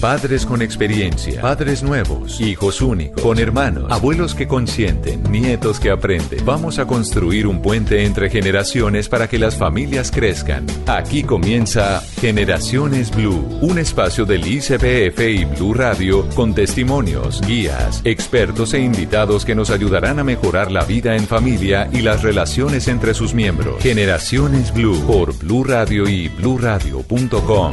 Padres con experiencia, padres nuevos, hijos únicos, con hermanos, abuelos que consienten, nietos que aprenden. Vamos a construir un puente entre generaciones para que las familias crezcan. Aquí comienza Generaciones Blue, un espacio del ICBF y Blue Radio con testimonios, guías, expertos e invitados que nos ayudarán a mejorar la vida en familia y las relaciones entre sus miembros. Generaciones Blue por Blue Radio y bluradio.com.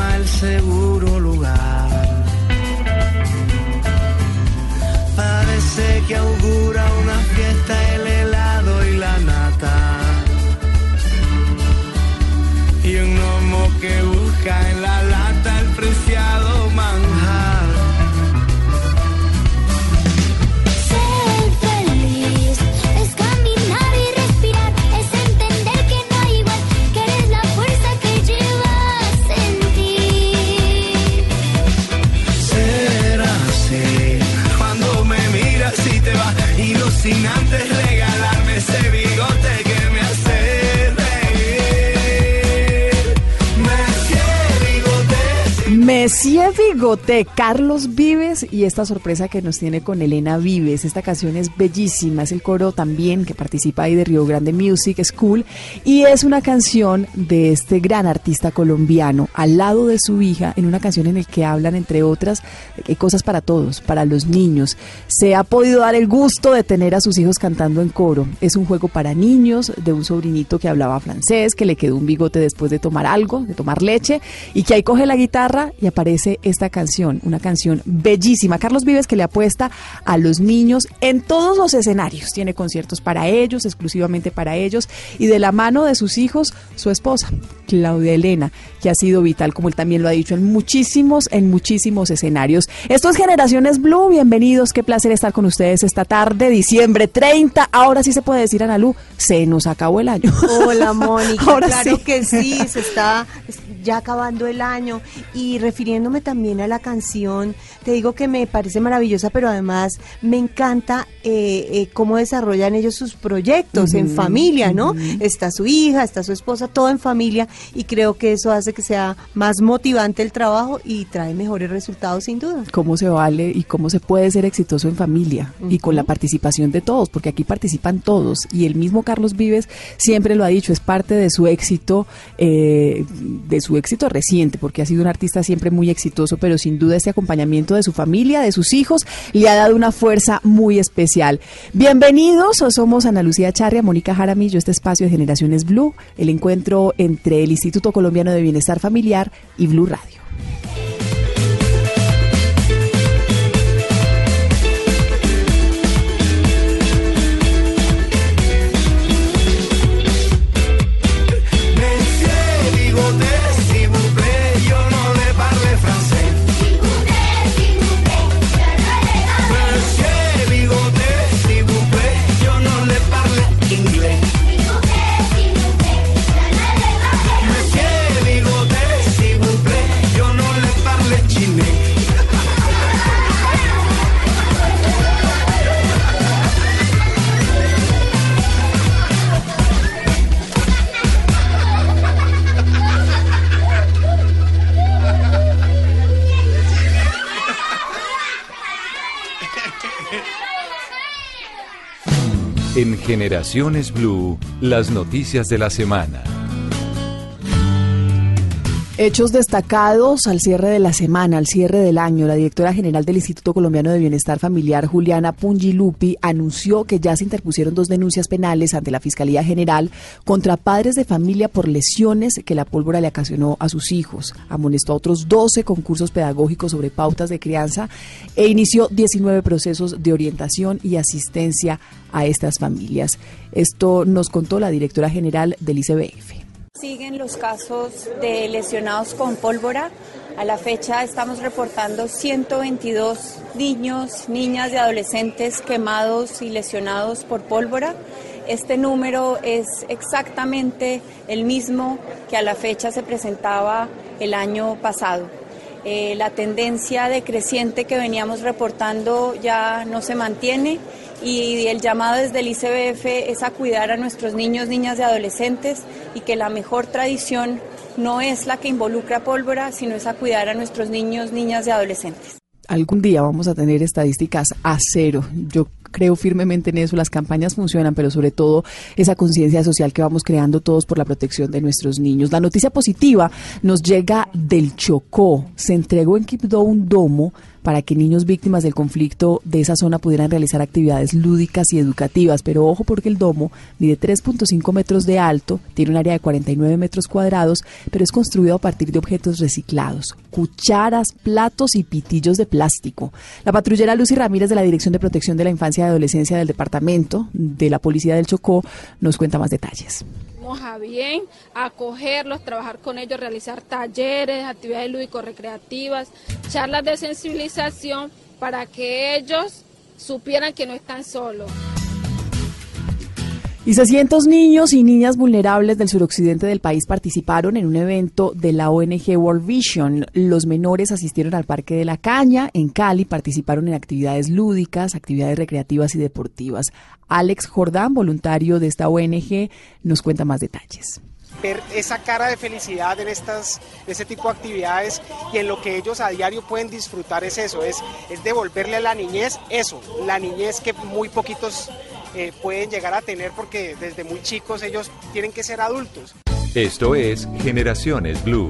el seguro Monsieur Bigote, Carlos Vives y esta sorpresa que nos tiene con Elena Vives. Esta canción es bellísima, es el coro también que participa ahí de Río Grande Music School y es una canción de este gran artista colombiano al lado de su hija en una canción en la que hablan entre otras cosas para todos, para los niños. Se ha podido dar el gusto de tener a sus hijos cantando en coro. Es un juego para niños de un sobrinito que hablaba francés, que le quedó un bigote después de tomar algo, de tomar leche y que ahí coge la guitarra y aparece esta canción, una canción bellísima. Carlos Vives que le apuesta a los niños en todos los escenarios. Tiene conciertos para ellos, exclusivamente para ellos, y de la mano de sus hijos, su esposa, Claudia Elena, que ha sido vital, como él también lo ha dicho, en muchísimos, en muchísimos escenarios. Esto es Generaciones Blue, bienvenidos, qué placer estar con ustedes esta tarde, diciembre 30. Ahora sí se puede decir, Ana Lu, se nos acabó el año. Hola, Mónica. Claro que sí, se está ya acabando el año. Y refiriéndome también a la canción, te digo que me parece maravillosa, pero además me encanta eh, eh, cómo desarrollan ellos sus proyectos en familia, ¿no? Está su hija, está su esposa, todo en familia, y creo que eso hace que sea más motivante el trabajo y trae mejores resultados sin duda. ¿Cómo se vale y cómo se puede ser exitoso en familia y con la participación de todos? Porque aquí participan todos y el mismo Carlos Vives siempre lo ha dicho, es parte de su éxito, eh, de su éxito reciente, porque ha sido un artista siempre muy exitoso, pero sin duda este acompañamiento de su familia, de sus hijos, le ha dado una fuerza muy especial. Bienvenidos, somos Ana Lucía Charria, Mónica Jaramillo, este espacio de Generaciones Blue, el encuentro entre el Instituto Colombiano de Bienestar Familiar y Blue Radio. Generaciones Blue, las noticias de la semana. Hechos destacados al cierre de la semana, al cierre del año. La directora general del Instituto Colombiano de Bienestar Familiar, Juliana Pungilupi, anunció que ya se interpusieron dos denuncias penales ante la Fiscalía General contra padres de familia por lesiones que la pólvora le ocasionó a sus hijos. Amonestó otros 12 concursos pedagógicos sobre pautas de crianza e inició 19 procesos de orientación y asistencia a estas familias. Esto nos contó la directora general del ICBF. Siguen los casos de lesionados con pólvora A la fecha estamos reportando 122 niños, niñas y adolescentes quemados y lesionados por pólvora. Este número es exactamente el mismo que a la fecha se presentaba el año pasado. Eh, la tendencia decreciente que veníamos reportando ya no se mantiene y el llamado desde el ICBF es a cuidar a nuestros niños, niñas y adolescentes y que la mejor tradición no es la que involucra pólvora, sino es a cuidar a nuestros niños, niñas y adolescentes. Algún día vamos a tener estadísticas a cero. Yo creo firmemente en eso, las campañas funcionan, pero sobre todo esa conciencia social que vamos creando todos por la protección de nuestros niños. La noticia positiva nos llega del Chocó. Se entregó en Quibdó un domo para que niños víctimas del conflicto de esa zona pudieran realizar actividades lúdicas y educativas. Pero ojo porque el domo mide 3.5 metros de alto, tiene un área de 49 metros cuadrados, pero es construido a partir de objetos reciclados, cucharas, platos y pitillos de plástico. La patrullera Lucy Ramírez de la Dirección de Protección de la Infancia y Adolescencia del Departamento de la Policía del Chocó nos cuenta más detalles a bien acogerlos, trabajar con ellos, realizar talleres, actividades lúdico-recreativas, charlas de sensibilización para que ellos supieran que no están solos. Y 600 niños y niñas vulnerables del suroccidente del país participaron en un evento de la ONG World Vision. Los menores asistieron al Parque de la Caña en Cali, participaron en actividades lúdicas, actividades recreativas y deportivas. Alex Jordán, voluntario de esta ONG, nos cuenta más detalles ver esa cara de felicidad en estas, ese tipo de actividades y en lo que ellos a diario pueden disfrutar es eso, es, es devolverle a la niñez eso, la niñez que muy poquitos eh, pueden llegar a tener porque desde muy chicos ellos tienen que ser adultos. Esto es Generaciones Blue.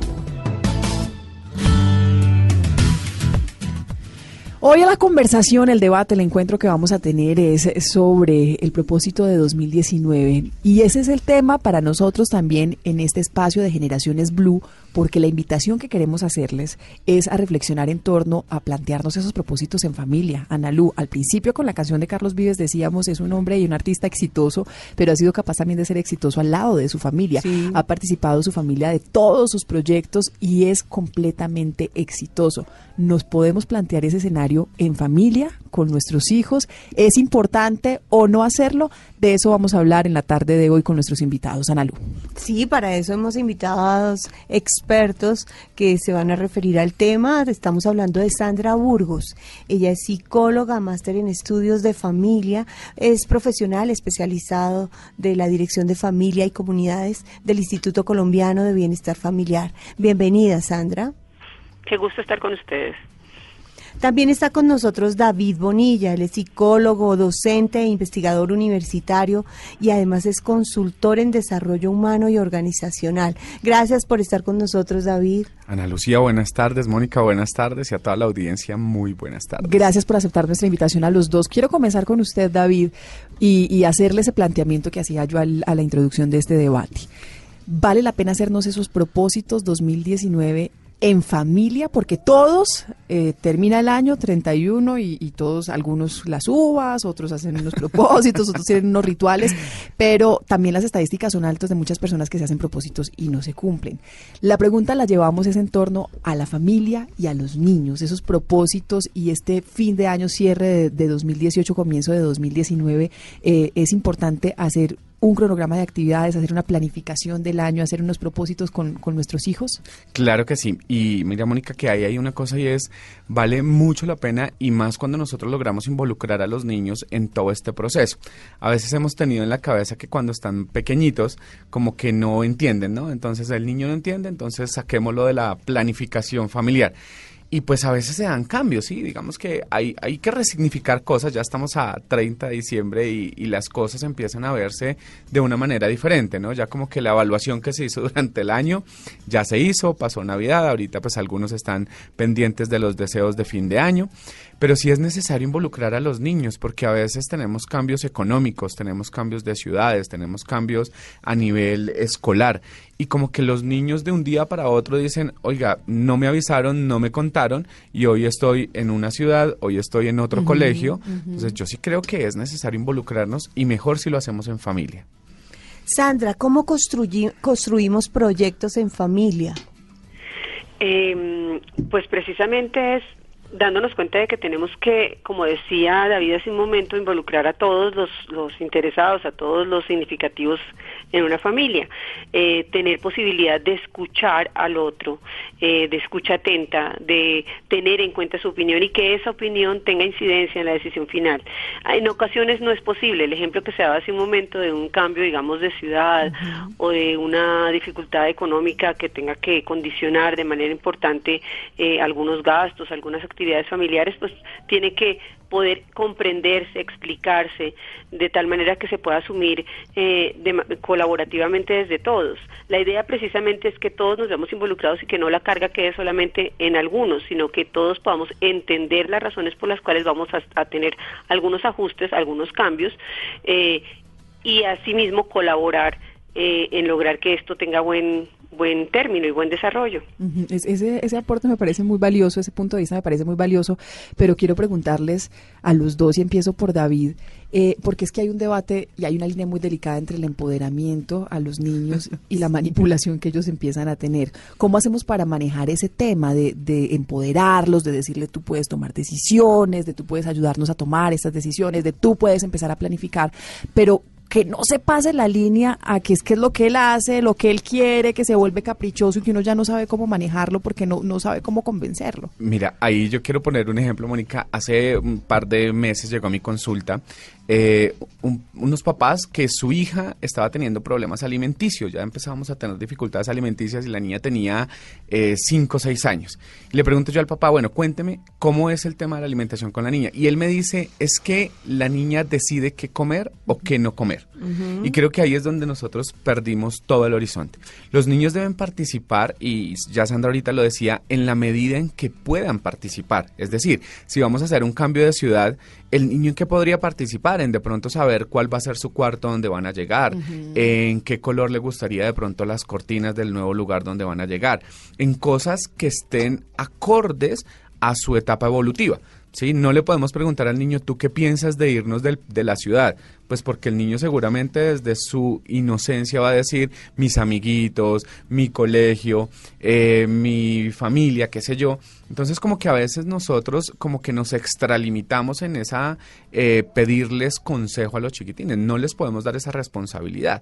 Hoy la conversación, el debate, el encuentro que vamos a tener es sobre el propósito de 2019 y ese es el tema para nosotros también en este espacio de Generaciones Blue porque la invitación que queremos hacerles es a reflexionar en torno a plantearnos esos propósitos en familia. Analú, al principio con la canción de Carlos Vives decíamos es un hombre y un artista exitoso, pero ha sido capaz también de ser exitoso al lado de su familia. Ha participado su familia de todos sus proyectos y es completamente exitoso. Nos podemos plantear ese escenario en familia, con nuestros hijos. ¿Es importante o no hacerlo? De eso vamos a hablar en la tarde de hoy con nuestros invitados. Analú. Sí, para eso hemos invitado a dos expertos que se van a referir al tema. Estamos hablando de Sandra Burgos. Ella es psicóloga, máster en estudios de familia, es profesional especializado de la Dirección de Familia y Comunidades del Instituto Colombiano de Bienestar Familiar. Bienvenida, Sandra. Qué gusto estar con ustedes. También está con nosotros David Bonilla, él es psicólogo, docente e investigador universitario y además es consultor en desarrollo humano y organizacional. Gracias por estar con nosotros, David. Ana Lucía, buenas tardes. Mónica, buenas tardes. Y a toda la audiencia, muy buenas tardes. Gracias por aceptar nuestra invitación a los dos. Quiero comenzar con usted, David, y, hacerle ese planteamiento que hacía yo a la introducción de este debate. ¿Vale la pena hacernos esos propósitos 2019 en familia, porque todos eh, termina el año 31 y, y, todos, algunos las uvas, otros hacen unos propósitos, otros tienen unos rituales, pero también las estadísticas son altas de muchas personas que se hacen propósitos y no se cumplen. La pregunta la llevamos es en torno a la familia y a los niños, esos propósitos y este fin de año, cierre de, 2018, comienzo de 2019, eh, es importante hacer un cronograma de actividades, hacer una planificación del año, hacer unos propósitos con, nuestros hijos? Claro que sí. Y mira, Mónica, que ahí hay una cosa y es, vale mucho la pena y más cuando nosotros logramos involucrar a los niños en todo este proceso. A veces hemos tenido en la cabeza que cuando están pequeñitos, como que no entienden, ¿no? Entonces el niño no entiende, entonces saquémoslo de la planificación familiar y pues a veces se dan cambios, sí, digamos que hay, hay que resignificar cosas, ya estamos a 30 de diciembre y, y, las cosas empiezan a verse de una manera diferente, ¿no? Ya como que la evaluación que se hizo durante el año ya se hizo, pasó Navidad, ahorita pues algunos están pendientes de los deseos de fin de año, pero sí es necesario involucrar a los niños porque a veces tenemos cambios económicos, tenemos cambios de ciudades, tenemos cambios a nivel escolar y como que los niños de un día para otro dicen, oiga, no me avisaron, no me contaron y hoy estoy en una ciudad, hoy estoy en otro colegio. Entonces yo sí creo que es necesario involucrarnos y mejor si lo hacemos en familia. Sandra, ¿cómo construimos proyectos en familia? Eh, pues precisamente es dándonos cuenta de que tenemos que, como decía David hace un momento, involucrar a todos los, los interesados, a todos los significativos en una familia, eh, tener posibilidad de escuchar al otro, eh, de escucha atenta, de tener en cuenta su opinión y que esa opinión tenga incidencia en la decisión final. En ocasiones no es posible, el ejemplo que se daba hace un momento de un cambio, digamos, de ciudad o de una dificultad económica que tenga que condicionar de manera importante eh, algunos gastos, algunas actividades, actividades familiares, pues tiene que poder comprenderse, explicarse, de tal manera que se pueda asumir eh, colaborativamente desde todos. La idea precisamente es que todos nos veamos involucrados y que no la carga quede solamente en algunos, sino que todos podamos entender las razones por las cuales vamos a, tener algunos ajustes, algunos cambios, eh, y asimismo colaborar eh, en lograr que esto tenga buen buen término y buen desarrollo. ese, ese aporte me parece muy valioso, ese punto de vista me parece muy valioso, pero quiero preguntarles a los dos, y empiezo por David, eh, porque es que hay un debate y hay una línea muy delicada entre el empoderamiento a los niños y la manipulación que ellos empiezan a tener. ¿Cómo hacemos para manejar ese tema de, de empoderarlos, de decirle tú puedes tomar decisiones, de tú puedes ayudarnos a tomar estas decisiones, de tú puedes empezar a planificar, pero que no se pase la línea a que es que es lo que él hace, lo que él quiere, que se vuelve caprichoso y que uno ya no sabe cómo manejarlo porque no, no sabe cómo convencerlo. Mira, ahí yo quiero poner un ejemplo, Mónica. Hace un par de meses llegó a mi consulta eh, unos papás que su hija estaba teniendo problemas alimenticios, ya empezábamos a tener dificultades alimenticias y la niña tenía 5 o 6 años. Y le pregunto yo al papá, bueno, cuénteme cómo es el tema de la alimentación con la niña. Y él me dice, es que la niña decide qué comer o qué no comer. Y creo que ahí es donde nosotros perdimos todo el horizonte. Los niños deben participar, y ya Sandra ahorita lo decía, en la medida en que puedan participar. Es decir, si vamos a hacer un cambio de ciudad, el niño en qué podría participar, en de pronto saber cuál va a ser su cuarto donde van a llegar, en qué color le gustaría de pronto las cortinas del nuevo lugar donde van a llegar, en cosas que estén acordes a su etapa evolutiva. ¿Sí? No le podemos preguntar al niño, ¿tú qué piensas de irnos de la ciudad? Pues porque el niño seguramente desde su inocencia va a decir, mis amiguitos, mi colegio, eh, mi familia, qué sé yo. Entonces como que a veces nosotros como que nos extralimitamos en esa eh, pedirles consejo a los chiquitines, no les podemos dar esa responsabilidad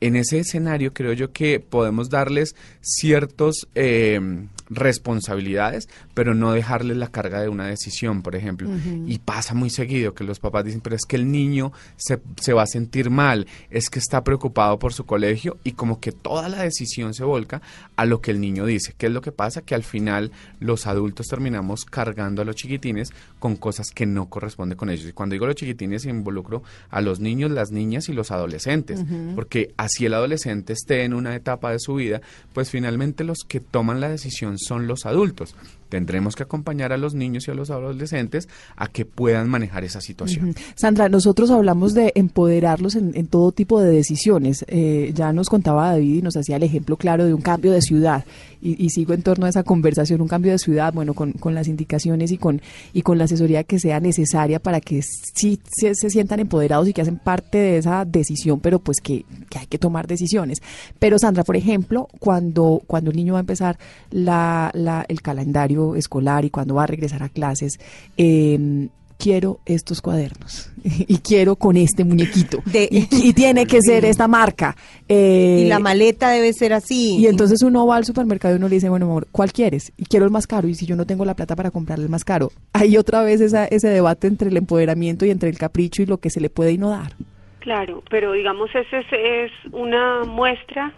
en ese escenario creo yo que podemos darles ciertos eh, responsabilidades, pero no dejarles la carga de una decisión, por ejemplo. Y pasa muy seguido que los papás dicen, pero es que el niño se, se, va a sentir mal, es que está preocupado por su colegio y como que toda la decisión se volca a lo que el niño dice. ¿Qué es lo que pasa? Que al final los adultos terminamos cargando a los chiquitines con cosas que no corresponden con ellos. Y cuando digo los chiquitines involucro a los niños, las niñas y los adolescentes, porque así el adolescente esté en una etapa de su vida, pues finalmente los que toman la decisión son los adultos. Tendremos que acompañar a los niños y a los adolescentes a que puedan manejar esa situación. Sandra, nosotros hablamos de empoderarlos en, todo tipo de decisiones. Eh, ya nos contaba David y nos hacía el ejemplo claro de un cambio de ciudad. Y, sigo en torno a esa conversación, un cambio de ciudad, bueno, con, las indicaciones y con, y con la asesoría que sea necesaria para que sí se, sientan empoderados y que hacen parte de esa decisión, pero pues que, hay que tomar decisiones. Pero Sandra, por ejemplo, cuando, cuando el niño va a empezar la, la, el calendario escolar y cuando va a regresar a clases, eh, quiero estos cuadernos y quiero con este muñequito y, tiene que ser esta marca. Eh, y la maleta debe ser así. Y entonces uno va al supermercado y uno le dice, bueno, amor, ¿cuál quieres? Y quiero el más caro y si yo no tengo la plata para comprarle el más caro. Hay otra vez esa, ese debate entre el empoderamiento y entre el capricho y lo que se le puede y no dar. Claro, pero digamos, ese es una muestra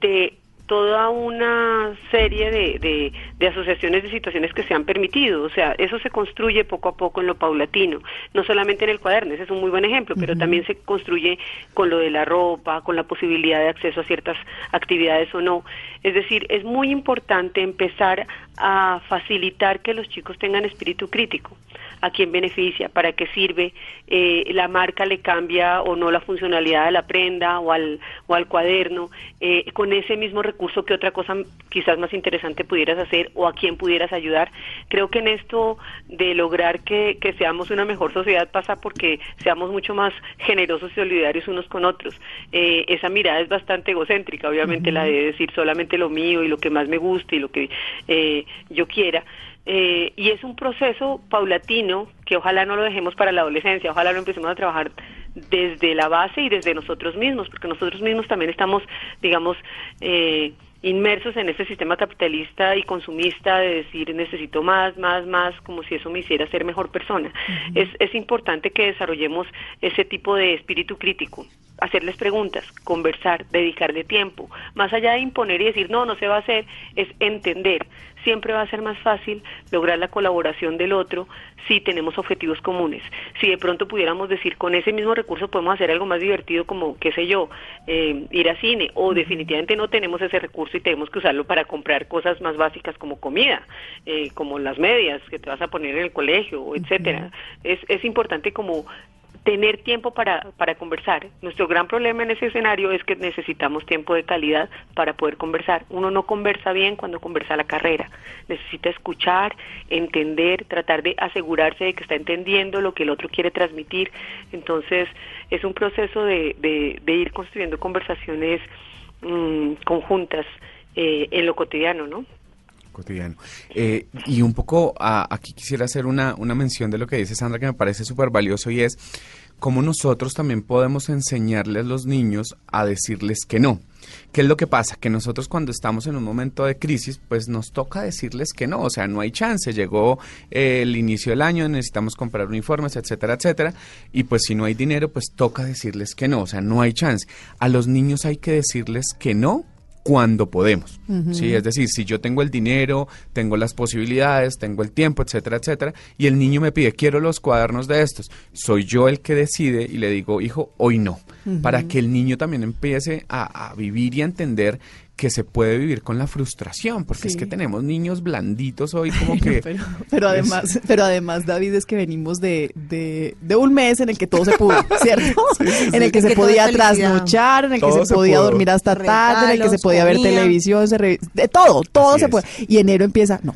de toda una serie de, de, asociaciones de situaciones que se han permitido. O sea, eso se construye poco a poco en lo paulatino, no solamente en el cuaderno, ese es un muy buen ejemplo, pero también se construye con lo de la ropa, con la posibilidad de acceso a ciertas actividades o no. Es decir, es muy importante empezar a facilitar que los chicos tengan espíritu crítico. A quién beneficia, para qué sirve, eh, la marca le cambia o no la funcionalidad de la prenda o al, o al cuaderno, eh, con ese mismo recurso que otra cosa quizás más interesante pudieras hacer o a quién pudieras ayudar. Creo que en esto de lograr que, que seamos una mejor sociedad pasa porque seamos mucho más generosos y solidarios unos con otros. Eh, esa mirada es bastante egocéntrica, obviamente la de decir solamente lo mío y lo que más me guste y lo que eh, yo quiera. Eh, y es un proceso paulatino que ojalá no lo dejemos para la adolescencia, ojalá lo empecemos a trabajar desde la base y desde nosotros mismos, porque nosotros mismos también estamos, digamos, eh, inmersos en ese sistema capitalista y consumista de decir necesito más, más, más, como si eso me hiciera ser mejor persona. es, es importante que desarrollemos ese tipo de espíritu crítico, hacerles preguntas, conversar, dedicarle tiempo, más allá de imponer y decir no, no se va a hacer, es entender. Siempre va a ser más fácil lograr la colaboración del otro si tenemos objetivos comunes. Si de pronto pudiéramos decir con ese mismo recurso podemos hacer algo más divertido como, qué sé yo, eh, ir a cine, o definitivamente no tenemos ese recurso y tenemos que usarlo para comprar cosas más básicas como comida, eh, como las medias que te vas a poner en el colegio, etcétera. Es, es importante como tener tiempo para, para conversar. Nuestro gran problema en ese escenario es que necesitamos tiempo de calidad para poder conversar. Uno no conversa bien cuando conversa la carrera. Necesita escuchar, entender, tratar de asegurarse de que está entendiendo lo que el otro quiere transmitir. Entonces, es un proceso de, de, ir construyendo conversaciones mm, conjuntas eh, en lo cotidiano, ¿no? Cotidiano. Eh, y un poco aquí quisiera hacer una, una mención de lo que dice Sandra que me parece súper valioso y es cómo nosotros también podemos enseñarles a los niños a decirles que no. ¿Qué es lo que pasa? Que nosotros cuando estamos en un momento de crisis, pues nos toca decirles que no, o sea, no hay chance, llegó eh, el inicio del año, necesitamos comprar uniformes, etcétera, etcétera, y pues si no hay dinero, pues toca decirles que no, o sea, no hay chance. A los niños hay que decirles que no cuando podemos. ¿sí? Es decir, si yo tengo el dinero, tengo las posibilidades, tengo el tiempo, etcétera, etcétera, y el niño me pide, quiero los cuadernos de estos, soy yo el que decide y le digo, hijo, hoy no, para que el niño también empiece a, a vivir y a entender que se puede vivir con la frustración, porque es que tenemos niños blanditos hoy como que... pero, además, pero además, David, es que venimos de, de, un mes en el que todo se pudo, ¿cierto? en el que, se podía trasnochar, en el que se, podía dormir hasta tarde, en el que se podía ver televisión, de todo, todo se puede. Y enero empieza, no,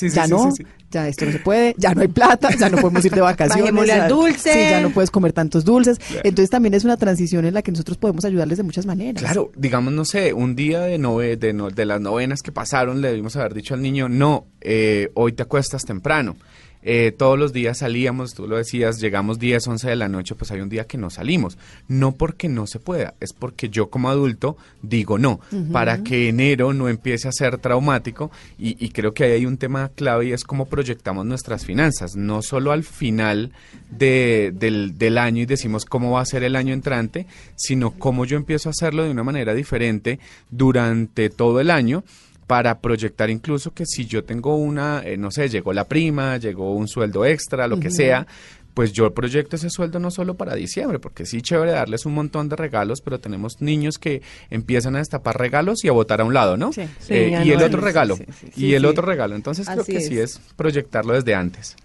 ya no, ya esto no se puede, ya no hay plata, ya no podemos ir de vacaciones. ya, dulce. Sí, ya no puedes comer tantos dulces. Entonces también es una transición en la que nosotros podemos ayudarles de muchas maneras. Claro, digamos, no sé, un día de, nove, de, de las novenas que pasaron le debimos haber dicho al niño, no, eh, hoy te acuestas temprano. Eh, todos los días salíamos, tú lo decías, llegamos 10, 11 de la noche, pues hay un día que no salimos. No porque no se pueda, es porque yo como adulto digo no, para que enero no empiece a ser traumático y, creo que ahí hay un tema clave y es cómo proyectamos nuestras finanzas, no solo al final de, del, del año y decimos cómo va a ser el año entrante, sino cómo yo empiezo a hacerlo de una manera diferente durante todo el año para proyectar incluso que si yo tengo una, eh, no sé, llegó la prima, llegó un sueldo extra, lo que sea, pues yo proyecto ese sueldo no solo para diciembre, porque sí, chévere darles un montón de regalos, pero tenemos niños que empiezan a destapar regalos y a botar a un lado, ¿no? Eh, y el otro regalo, y el otro regalo. Entonces creo que sí es proyectarlo desde antes.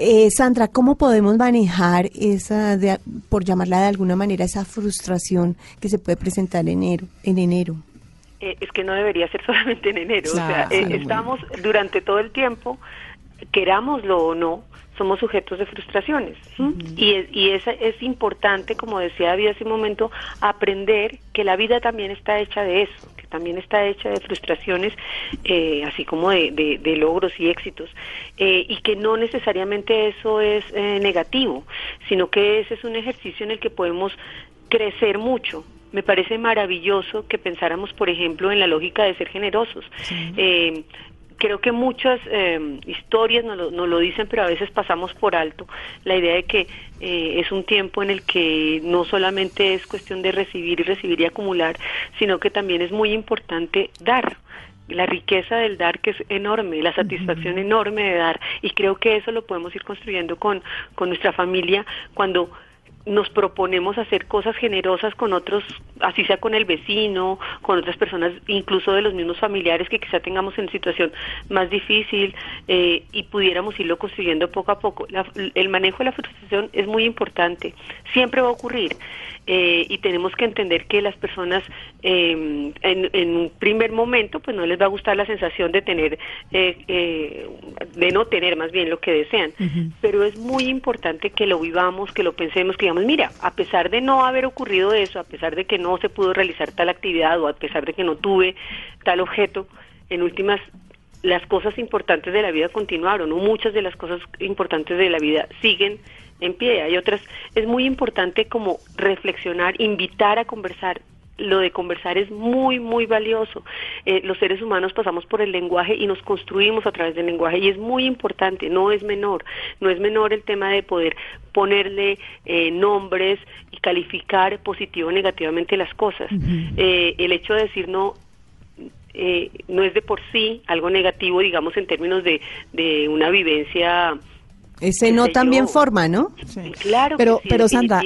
Eh, Sandra, ¿cómo podemos manejar esa, por llamarla de alguna manera, esa frustración que se puede presentar en enero? En enero? Eh, es que no debería ser solamente en enero. o sea, eh, estamos durante todo el tiempo, querámoslo o no, somos sujetos de frustraciones. Y, y es, es importante, como decía David hace un momento, aprender que la vida también está hecha de eso, que también está hecha de frustraciones, eh, así como de, de, logros y éxitos, y que no necesariamente eso es negativo, sino que ese es un ejercicio en el que podemos crecer mucho, me parece maravilloso que pensáramos, por ejemplo, en la lógica de ser generosos. Eh, creo que muchas eh, historias nos lo, lo, dicen, pero a veces pasamos por alto la idea de que eh, es un tiempo en el que no solamente es cuestión de recibir y recibir y acumular, sino que también es muy importante dar. La riqueza del dar que es enorme, la satisfacción enorme de dar. Y creo que eso lo podemos ir construyendo con, con nuestra familia cuando nos proponemos hacer cosas generosas con otros, así sea con el vecino, con otras personas, incluso de los mismos familiares que quizá tengamos en situación más difícil eh, y pudiéramos irlo construyendo poco a poco. el manejo de la frustración es muy importante, siempre va a ocurrir. Eh, y tenemos que entender que las personas em, en, un primer momento pues no les va a gustar la sensación de tener eh, eh, de no tener más bien lo que desean pero es muy importante que lo vivamos que lo pensemos que digamos mira a pesar de no haber ocurrido eso a pesar de que no se pudo realizar tal actividad o a pesar de que no tuve tal objeto en últimas las cosas importantes de la vida continuaron, o muchas de las cosas importantes de la vida siguen en pie. Hay otras, es muy importante como reflexionar, invitar a conversar. Lo de conversar es muy, muy valioso. Eh, los seres humanos pasamos por el lenguaje y nos construimos a través del lenguaje y es muy importante, no es menor, no es menor el tema de poder ponerle eh, nombres y calificar positivo o negativamente las cosas. Eh, el hecho de decir no eh, no es de por sí algo negativo, digamos, en términos de, de una vivencia. Ese no también forma, ¿no? Claro, pero, pero Sandra,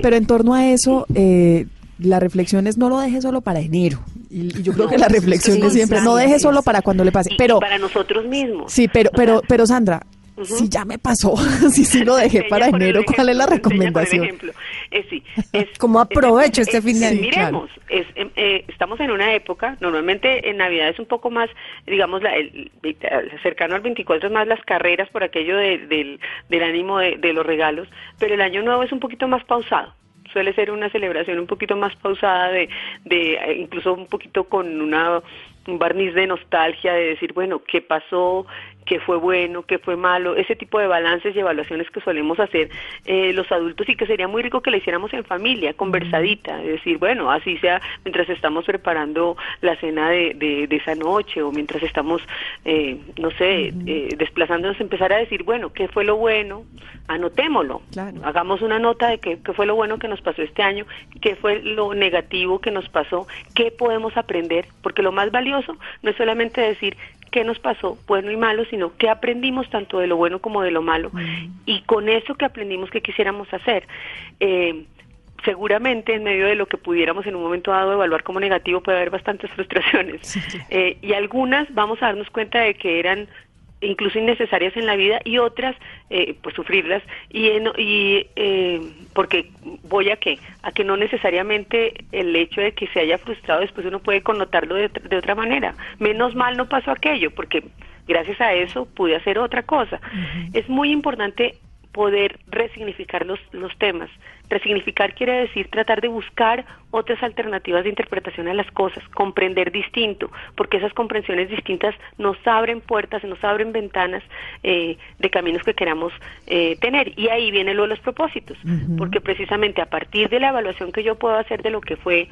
pero en torno a eso, eh, la reflexión es no lo deje solo para enero. Y, yo creo que la reflexión es siempre no deje solo para cuando le pase. pero para nosotros mismos. Sí, pero, pero, pero Sandra, si ya me pasó, si sí lo dejé para enero, ¿cuál es la recomendación? ejemplo. Eh, sí, ¿Cómo aprovecho este fin de año? Miremos, em, eh, estamos en una época, normalmente en Navidad es un poco más, digamos, la, el, cercano al 24 es más las carreras por aquello del, del ánimo de, de los regalos, pero el año nuevo es un poquito más pausado suele ser una celebración un poquito más pausada de, de eh, incluso un poquito con una un barniz de nostalgia de decir bueno qué pasó qué fue bueno, qué fue malo, ese tipo de balances y evaluaciones que solemos hacer eh, los adultos y que sería muy rico que la hiciéramos en familia, conversadita, es decir, bueno, así sea mientras estamos preparando la cena de, de, esa noche o mientras estamos, eh, no sé, eh, desplazándonos, empezar a decir, bueno, ¿qué fue lo bueno? Anotémoslo, hagamos una nota de qué, qué fue lo bueno que nos pasó este año, qué fue lo negativo que nos pasó, qué podemos aprender, porque lo más valioso no es solamente decir qué nos pasó, bueno y malo, sino qué aprendimos tanto de lo bueno como de lo malo. Y con eso que aprendimos, qué quisiéramos hacer. Eh, seguramente en medio de lo que pudiéramos en un momento dado evaluar como negativo puede haber bastantes frustraciones. Eh, y algunas vamos a darnos cuenta de que eran incluso innecesarias en la vida y otras eh, pues sufrirlas. Y, y eh, porque voy a qué a que no necesariamente el hecho de que se haya frustrado después uno puede connotarlo de, de otra manera. Menos mal no pasó aquello porque gracias a eso pude hacer otra cosa. Es muy importante poder resignificar los, los temas. Resignificar quiere decir tratar de buscar otras alternativas de interpretación a las cosas, comprender distinto, porque esas comprensiones distintas nos abren puertas, nos abren ventanas eh, de caminos que queramos eh, tener. Y ahí viene lo de los propósitos, porque precisamente a partir de la evaluación que yo puedo hacer de lo que fue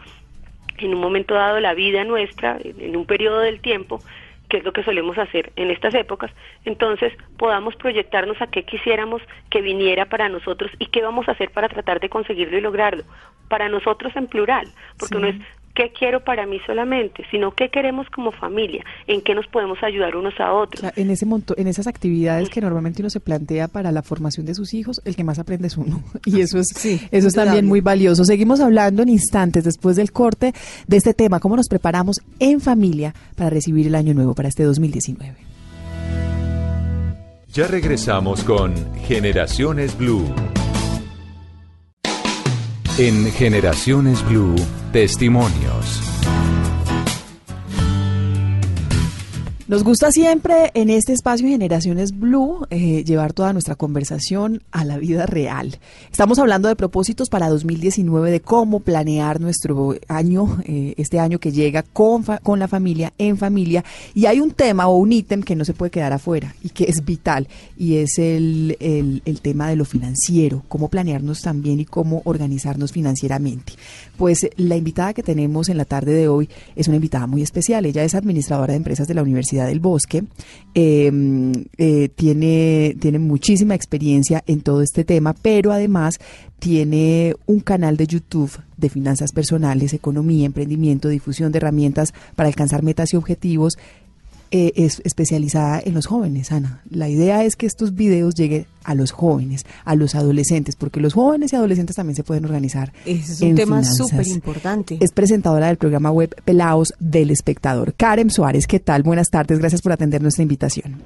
en un momento dado la vida nuestra, en un periodo del tiempo, que es lo que solemos hacer en estas épocas, entonces podamos proyectarnos a qué quisiéramos que viniera para nosotros y qué vamos a hacer para tratar de conseguirlo y lograrlo. Para nosotros en plural, porque no es qué quiero para mí solamente, sino qué queremos como familia, en qué nos podemos ayudar unos a otros. en ese monto, en esas actividades que normalmente uno se plantea para la formación de sus hijos, el que más aprende es uno. Y eso es, eso es también muy valioso. Seguimos hablando en instantes después del corte de este tema, cómo nos preparamos en familia para recibir el año nuevo para este 2019. Ya regresamos con Generaciones Blue. En Generaciones Blue, testimonios. Nos gusta siempre en este espacio Generaciones Blue eh, llevar toda nuestra conversación a la vida real. Estamos hablando de propósitos para 2019, de cómo planear nuestro año, eh, este año que llega con, con la familia, en familia. Y hay un tema o un ítem que no se puede quedar afuera y que es vital y es el, el, el tema de lo financiero, cómo planearnos también y cómo organizarnos financieramente. Pues la invitada que tenemos en la tarde de hoy es una invitada muy especial. Ella es administradora de empresas de la Universidad del Bosque, em, eh, tiene, tiene muchísima experiencia en todo este tema, pero además tiene un canal de YouTube de finanzas personales, economía, emprendimiento, difusión de herramientas para alcanzar metas y objetivos eh, es especializada en los jóvenes, Ana. La idea es que estos videos lleguen a los jóvenes, a los adolescentes, porque los jóvenes y adolescentes también se pueden organizar. Ese es un tema súper importante. Es presentadora del programa web Pelaos del Espectador. Karen Suárez, ¿qué tal? Buenas tardes, gracias por atender nuestra invitación.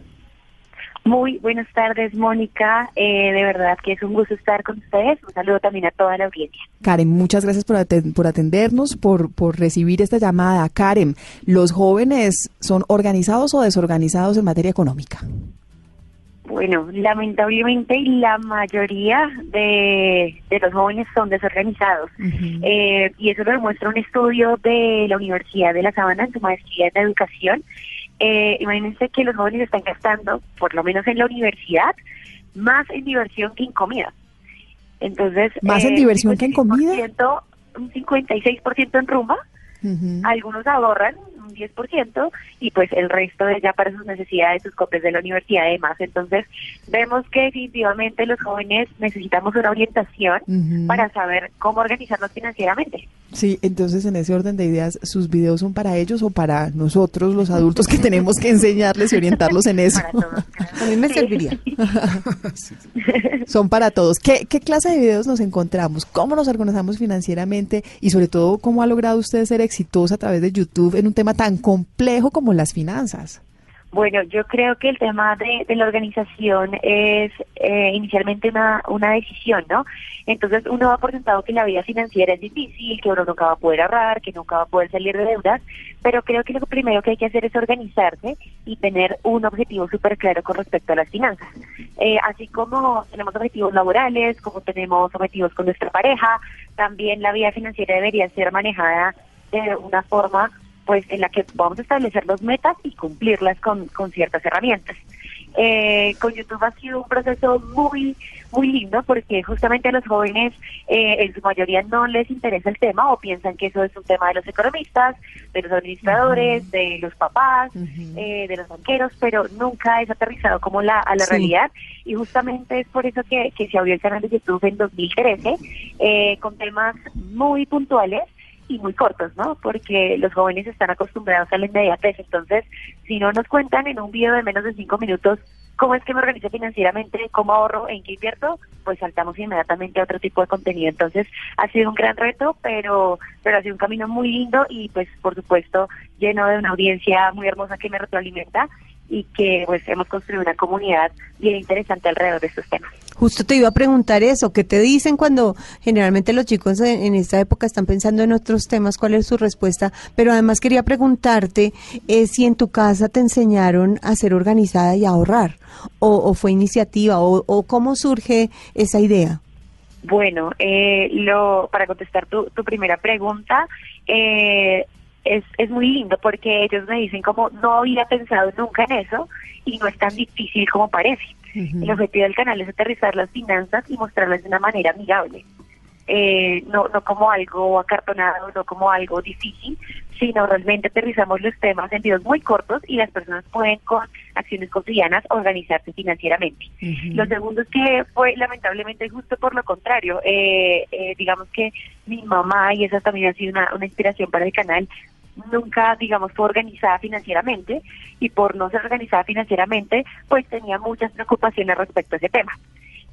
Muy buenas tardes, Mónica. Eh, de verdad que es un gusto estar con ustedes. Un saludo también a toda la audiencia. Karen, muchas gracias por, por atendernos, por, por recibir esta llamada. Karen, ¿los jóvenes son organizados o desorganizados en materia económica? Bueno, lamentablemente la mayoría de, los jóvenes son desorganizados. Eh, y eso lo demuestra un estudio de la Universidad de La Sabana en su maestría en educación eh, imagínense que los jóvenes están gastando, por lo menos en la universidad, más en diversión que en comida. Entonces, más en eh, diversión que en comida. Un 56% en rumba. Algunos ahorran un 10% y pues el resto de ya para sus necesidades, sus copias de la universidad y demás. Entonces, vemos que definitivamente los jóvenes necesitamos una orientación para saber cómo organizarnos financieramente. Sí, entonces en ese orden de ideas, ¿sus videos son para ellos o para nosotros, los adultos, que tenemos que enseñarles y orientarlos en eso? A mí me serviría. son para todos. ¿Qué, ¿Qué clase de videos nos encontramos? ¿Cómo nos organizamos financieramente? Y sobre todo, ¿cómo ha logrado usted ser exitosa a través de YouTube en un tema tan complejo como las finanzas? Bueno, yo creo que el tema de, la organización es eh, inicialmente una, una decisión, ¿no? Entonces uno ha por sentado que la vida financiera es difícil, que uno nunca va a poder ahorrar, que nunca va a poder salir de deudas, pero creo que lo primero que hay que hacer es organizarse y tener un objetivo súper claro con respecto a las finanzas. Eh, así como tenemos objetivos laborales, como tenemos objetivos con nuestra pareja, también la vida financiera debería ser manejada de una forma pues en la que vamos a establecer las metas y cumplirlas con, con ciertas herramientas. Eh, con YouTube ha sido un proceso muy, muy lindo porque justamente a los jóvenes eh, en su mayoría no les interesa el tema o piensan que eso es un tema de los economistas, de los administradores, de los papás, eh, de los banqueros, pero nunca es aterrizado como la, a la realidad. Y justamente es por eso que, que se abrió el canal de YouTube en 2013 con temas muy puntuales y muy cortos, ¿no? Porque los jóvenes están acostumbrados a la inmediatez. Entonces, si no nos cuentan en un video de menos de cinco minutos cómo es que me organizo financieramente, cómo ahorro, en qué invierto, pues saltamos inmediatamente a otro tipo de contenido. Entonces, ha sido un gran reto, pero, pero ha sido un camino muy lindo y, pues, por supuesto, lleno de una audiencia muy hermosa que me retroalimenta y que pues hemos construido una comunidad bien interesante alrededor de estos temas. Justo te iba a preguntar eso, ¿qué te dicen cuando generalmente los chicos en, esta época están pensando en otros temas? ¿Cuál es su respuesta? Pero además quería preguntarte eh, si en tu casa te enseñaron a ser organizada y a ahorrar, o, fue iniciativa, o, cómo surge esa idea. Bueno, eh, lo, para contestar tu, tu primera pregunta, eh, es, es muy lindo porque ellos me dicen como no había pensado nunca en eso y no es tan difícil como parece. El objetivo del canal es aterrizar las finanzas y mostrarlas de una manera amigable. Eh, no, no como algo acartonado, no como algo difícil, sino realmente aterrizamos los temas en videos muy cortos y las personas pueden con acciones cotidianas organizarse financieramente. Lo segundo es que fue lamentablemente justo por lo contrario. Eh, eh, digamos que mi mamá, y esa también ha sido una, una inspiración para el canal, nunca, digamos, fue organizada financieramente y por no ser organizada financieramente, pues tenía muchas preocupaciones respecto a ese tema.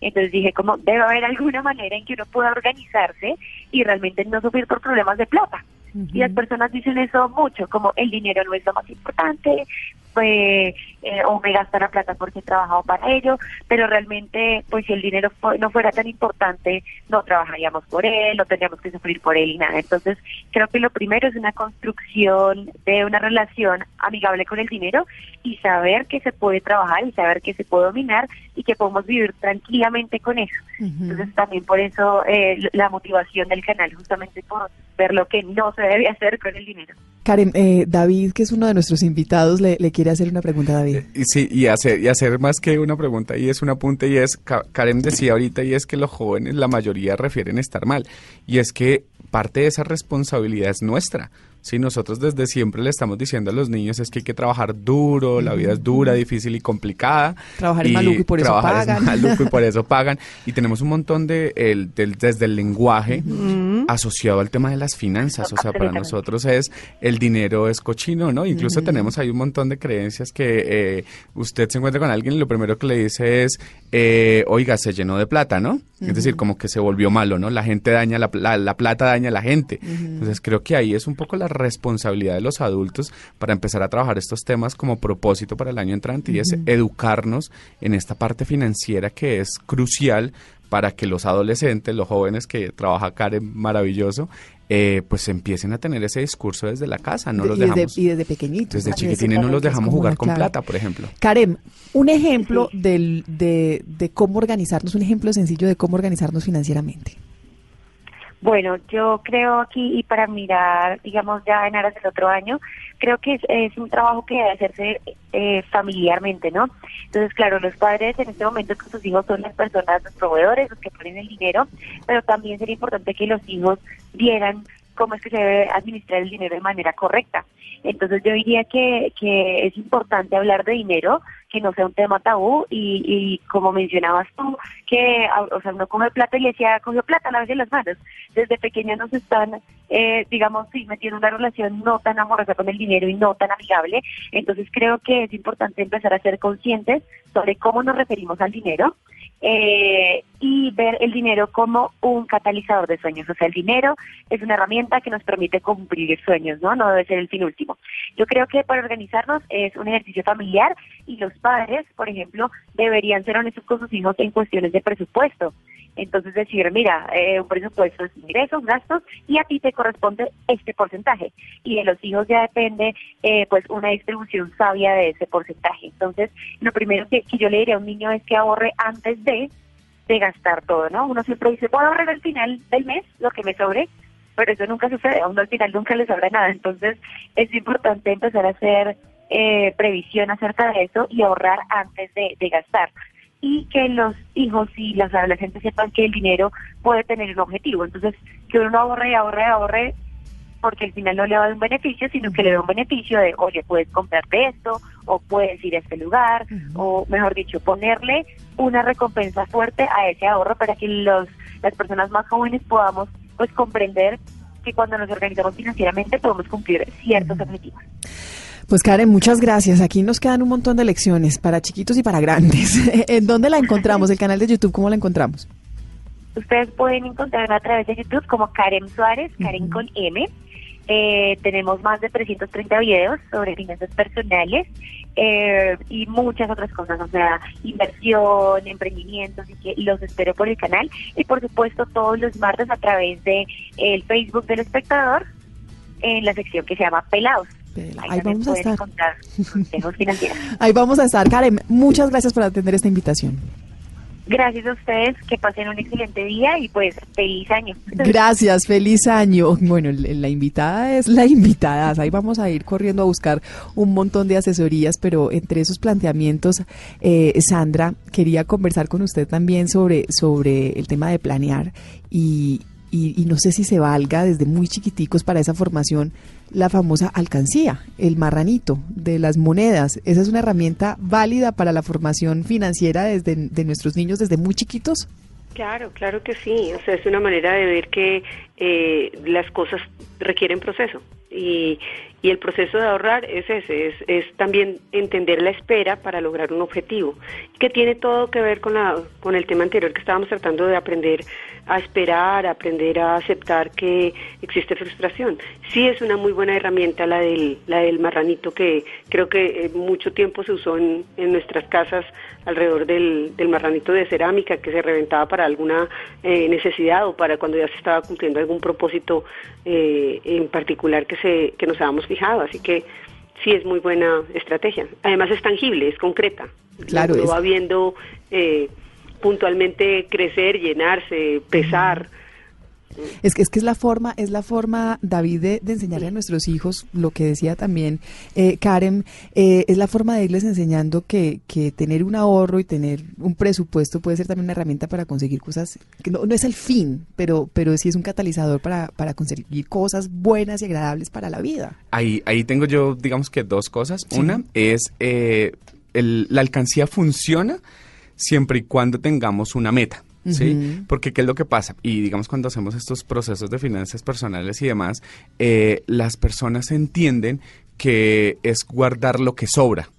Entonces dije, como debe haber alguna manera en que uno pueda organizarse y realmente no sufrir por problemas de plata. Y las personas dicen eso mucho, como el dinero no es lo más importante, pues, eh, o me gastan la plata porque he trabajado para ello, pero realmente, pues si el dinero no fuera tan importante, no trabajaríamos por él, no tendríamos que sufrir por él y nada. Entonces, creo que lo primero es una construcción de una relación amigable con el dinero y saber que se puede trabajar y saber que se puede dominar y que podemos vivir tranquilamente con eso. Entonces, también por eso eh, la motivación del canal, justamente por ver lo que no se debe hacer con el dinero. Karen, eh, David, que es uno de nuestros invitados, le, quiere hacer una pregunta, David. Eh, sí, y hacer, y hacer más que una pregunta, y es un apunte, y es, Karen decía ahorita, y es que los jóvenes, la mayoría refieren estar mal, y es que parte de esa responsabilidad es nuestra. Si nosotros desde siempre le estamos diciendo a los niños es que hay que trabajar duro, la vida es dura, difícil y complicada. Trabajar es maluco y por eso pagan. Es maluco y por eso pagan. Y tenemos un montón de, el, del, desde el lenguaje, asociado al tema de las finanzas. o sea, para nosotros es el dinero es cochino, ¿no? Incluso tenemos ahí un montón de creencias que eh, usted se encuentra con alguien y lo primero que le dice es, eh, oiga, se llenó de plata, ¿no? Es decir, como que se volvió malo, ¿no? La gente daña, la, la, plata daña a la gente. Entonces creo que ahí es un poco la responsabilidad de los adultos para empezar a trabajar estos temas como propósito para el año entrante y es educarnos en esta parte financiera que es crucial para que los adolescentes, los jóvenes que trabaja Karen maravilloso, eh, pues empiecen a tener ese discurso desde la casa, no los y dejamos. y desde pequeñitos. Desde chiquitines no los dejamos jugar con plata, por ejemplo. Karen, un ejemplo del, de, de cómo organizarnos, un ejemplo sencillo de cómo organizarnos financieramente. Bueno, yo creo aquí, y para mirar, digamos, ya en aras del otro año, creo que es, un trabajo que debe hacerse eh, familiarmente, ¿no? Entonces, claro, los padres en este momento con sus hijos son las personas, los proveedores, los que ponen el dinero, pero también sería importante que los hijos vieran cómo es que se debe administrar el dinero de manera correcta. Entonces yo diría que, que es importante hablar de dinero, que no sea un tema tabú y, y como mencionabas tú, que o sea, uno come plata y le decía, cogió plata, a la vez en las manos. Desde pequeña nos están, eh, digamos, sí, metiendo una relación no tan amorosa con el dinero y no tan amigable. Entonces creo que es importante empezar a ser conscientes sobre cómo nos referimos al dinero eh, y ver el dinero como un catalizador de sueños. O sea, el dinero es una herramienta que nos permite cumplir sueños, ¿no? No debe ser el fin último. Yo creo que para organizarnos es un ejercicio familiar y los padres, por ejemplo, deberían ser honestos con sus hijos en cuestiones de presupuesto. Entonces decir, mira, eh, un presupuesto es ingresos, gastos, y a ti te corresponde este porcentaje. Y de los hijos ya depende, eh, pues, una distribución sabia de ese porcentaje. Entonces, lo primero que, yo le diría a un niño es que ahorre antes de, de gastar todo, ¿no? Uno siempre dice, puedo ahorrar al final del mes lo que me sobre, pero eso nunca sucede, a uno al final nunca le sobra nada. Entonces, es importante empezar a hacer eh, previsión acerca de eso y ahorrar antes de, de gastar y que los hijos y las adolescentes sepan que el dinero puede tener un objetivo. Entonces, que uno ahorre, ahorre, ahorre, porque al final no le va a dar un beneficio, sino que le da un beneficio de, oye, puedes comprarte esto, o puedes ir a este lugar, o mejor dicho, ponerle una recompensa fuerte a ese ahorro para que los las personas más jóvenes podamos pues comprender que cuando nos organizamos financieramente podemos cumplir ciertos objetivos. Pues Karen, muchas gracias. Aquí nos quedan un montón de lecciones para chiquitos y para grandes. ¿En dónde la encontramos? El canal de YouTube, ¿cómo la encontramos? Ustedes pueden encontrarla a través de YouTube como Karen Suárez, Karen con M. Eh, tenemos más de 330 videos sobre finanzas personales eh, y muchas otras cosas, o sea, inversión, emprendimiento, así que los espero por el canal y por supuesto todos los martes a través de el Facebook del espectador en la sección que se llama Pelados. Ahí, vamos a estar. Ahí vamos a estar. Karen, muchas gracias por atender esta invitación. Gracias a ustedes, que pasen un excelente día y pues feliz año. Gracias, feliz año. Bueno, la invitada es la invitada. Ahí vamos a ir corriendo a buscar un montón de asesorías, pero entre esos planteamientos, eh, Sandra, quería conversar con usted también sobre, sobre el tema de planear y, y, no sé si se valga desde muy chiquiticos para esa formación la famosa alcancía, el marranito de las monedas. ¿Esa es una herramienta válida para la formación financiera desde de nuestros niños desde muy chiquitos? Claro, claro que sí. O sea, es una manera de ver que eh, las cosas requieren proceso y, y el proceso de ahorrar es ese, es, es también entender la espera para lograr un objetivo, que tiene todo que ver con, la, con el tema anterior que estábamos tratando de aprender a esperar, aprender a aceptar que existe frustración. Sí es una muy buena herramienta la del, la del marranito que creo que eh, mucho tiempo se usó en, en nuestras casas alrededor del, del, marranito de cerámica que se reventaba para alguna eh, necesidad o para cuando ya se estaba cumpliendo algún propósito eh, en particular que, se, que nos habíamos fijado. Así que sí es muy buena estrategia. Además es tangible, es concreta. Claro. Lo va viendo eh, puntualmente crecer, llenarse, pesar. Es que, es que es la forma, es la forma, David, de, enseñarle a nuestros hijos, lo que decía también eh, Karen, eh, es la forma de irles enseñando que, que tener un ahorro y tener un presupuesto puede ser también una herramienta para conseguir cosas, que no, no es el fin, pero, pero sí es un catalizador para, para conseguir cosas buenas y agradables para la vida. Ahí, ahí tengo yo, digamos que dos cosas. Una es, eh, el, la alcancía funciona siempre y cuando tengamos una meta. ¿Sí? Porque ¿qué es lo que pasa? Y digamos cuando hacemos estos procesos de finanzas personales y demás, eh, las personas entienden que es guardar lo que sobra.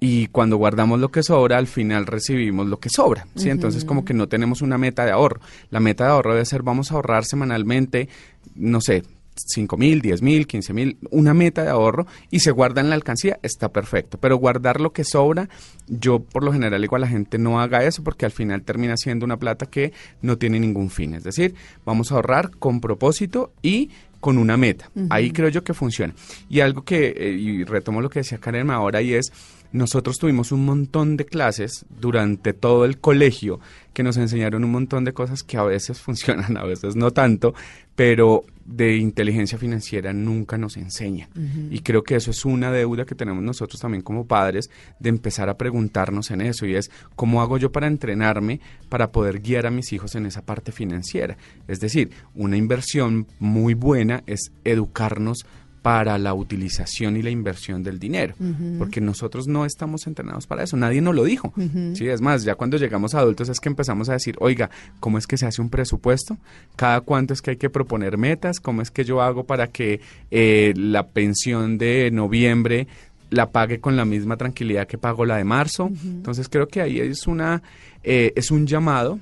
Y cuando guardamos lo que sobra, al final recibimos lo que sobra, ¿sí? Entonces como que no tenemos una meta de ahorro. La meta de ahorro debe ser vamos a ahorrar semanalmente, no sé, 5 mil, 10 mil, 15 mil, una meta de ahorro y se guarda en la alcancía, está perfecto. Pero guardar lo que sobra, yo por lo general digo a la gente no haga eso porque al final termina siendo una plata que no tiene ningún fin. Es decir, vamos a ahorrar con propósito y con una meta. Ahí creo yo que funciona. Y algo que, eh, y retomo lo que decía Karen ahora, y es, nosotros tuvimos un montón de clases durante todo el colegio que nos enseñaron un montón de cosas que a veces funcionan, a veces no tanto, pero de inteligencia financiera nunca nos enseña. Y creo que eso es una deuda que tenemos nosotros también como padres de empezar a preguntarnos en eso y es cómo hago yo para entrenarme para poder guiar a mis hijos en esa parte financiera. Es decir, una inversión muy buena es educarnos para la utilización y la inversión del dinero, porque nosotros no estamos entrenados para eso, nadie nos lo dijo. Sí, es más, ya cuando llegamos a adultos es que empezamos a decir, oiga, ¿cómo es que se hace un presupuesto? ¿Cada cuánto es que hay que proponer metas? ¿Cómo es que yo hago para que eh, la pensión de noviembre la pague con la misma tranquilidad que pago la de marzo? Entonces creo que ahí es una eh, es un llamado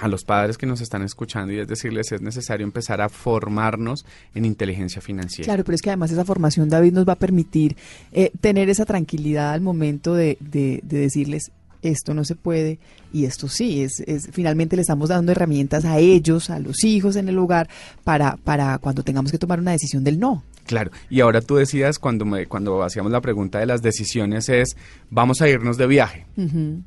a los padres que nos están escuchando y es decirles es necesario empezar a formarnos en inteligencia financiera. Claro, pero es que además esa formación, David, nos va a permitir eh, tener esa tranquilidad al momento de, de, de decirles esto no se puede y esto sí, es, es, finalmente le estamos dando herramientas a ellos, a los hijos en el hogar, para, para cuando tengamos que tomar una decisión del no. Claro, y ahora tú decías cuando, me, cuando hacíamos la pregunta de las decisiones es, vamos a irnos de viaje.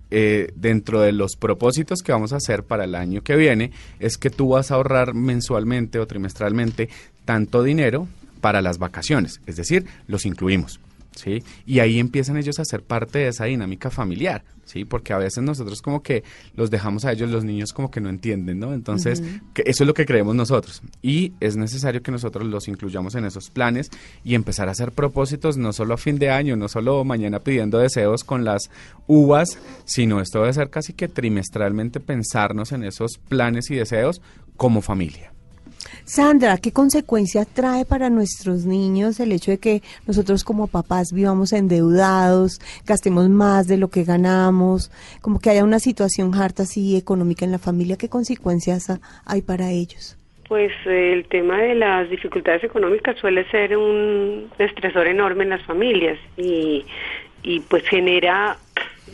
eh, dentro de los propósitos que vamos a hacer para el año que viene, es que tú vas a ahorrar mensualmente o trimestralmente tanto dinero para las vacaciones, es decir, los incluimos. ¿Sí? Y ahí empiezan ellos a ser parte de esa dinámica familiar, ¿sí? Porque a veces nosotros como que los dejamos a ellos, los niños como que no entienden, ¿no? Entonces, que eso es lo que creemos nosotros. Y es necesario que nosotros los incluyamos en esos planes y empezar a hacer propósitos no solo a fin de año, no solo mañana pidiendo deseos con las uvas, sino esto debe ser casi que trimestralmente pensarnos en esos planes y deseos como familia. Sandra, ¿qué consecuencias trae para nuestros niños el hecho de que nosotros como papás vivamos endeudados, gastemos más de lo que ganamos, como que haya una situación harta así económica en la familia? ¿Qué consecuencias hay para ellos? Pues el tema de las dificultades económicas suele ser un estresor enorme en las familias y, y pues genera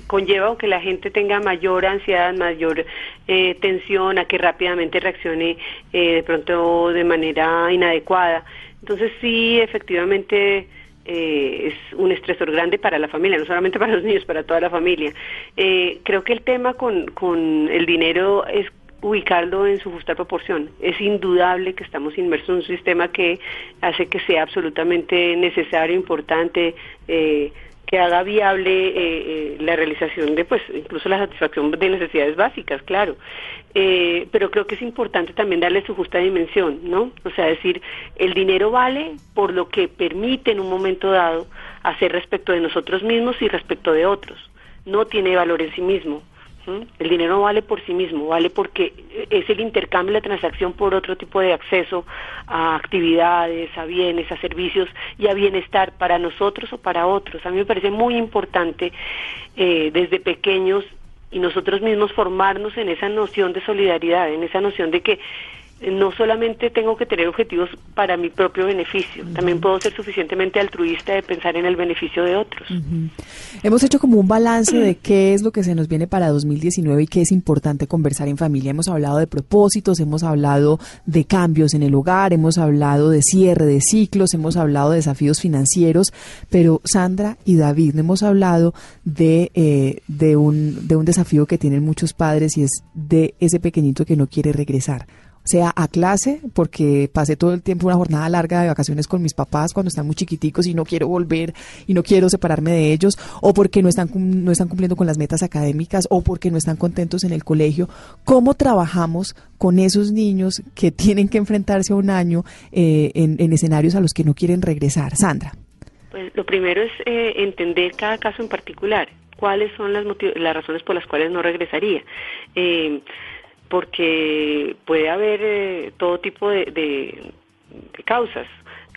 conlleva que la gente tenga mayor ansiedad, mayor eh, tensión, a que rápidamente reaccione eh, de pronto de manera inadecuada. Entonces sí, efectivamente eh, es un estresor grande para la familia, no solamente para los niños, para toda la familia. Eh, creo que el tema con, con el dinero es ubicarlo en su justa proporción. Es indudable que estamos inmersos en un sistema que hace que sea absolutamente necesario, importante, eh, que haga viable eh, eh, la realización de, pues, incluso la satisfacción de necesidades básicas, claro. Eh, pero creo que es importante también darle su justa dimensión, ¿no? O sea, decir, el dinero vale por lo que permite en un momento dado hacer respecto de nosotros mismos y respecto de otros. No tiene valor en sí mismo. El dinero no vale por sí mismo, vale porque es el intercambio, la transacción por otro tipo de acceso a actividades, a bienes, a servicios y a bienestar para nosotros o para otros. A mí me parece muy importante eh, desde pequeños y nosotros mismos formarnos en esa noción de solidaridad, en esa noción de que no solamente tengo que tener objetivos para mi propio beneficio, también puedo ser suficientemente altruista de pensar en el beneficio de otros. Uh -huh. Hemos hecho como un balance de qué es lo que se nos viene para 2019 y qué es importante conversar en familia. Hemos hablado de propósitos, hemos hablado de cambios en el hogar, hemos hablado de cierre de ciclos, hemos hablado de desafíos financieros, pero Sandra y David no hemos hablado de, eh, de, un, de un desafío que tienen muchos padres y es de ese pequeñito que no quiere regresar sea a clase, porque pasé todo el tiempo una jornada larga de vacaciones con mis papás cuando están muy chiquiticos y no quiero volver y no quiero separarme de ellos, o porque no están, no están cumpliendo con las metas académicas, o porque no están contentos en el colegio. ¿Cómo trabajamos con esos niños que tienen que enfrentarse a un año eh, en, en, escenarios a los que no quieren regresar? Sandra. Pues lo primero es eh, entender cada caso en particular cuáles son las, las razones por las cuales no regresaría. Eh, porque puede haber eh, todo tipo de, de causas,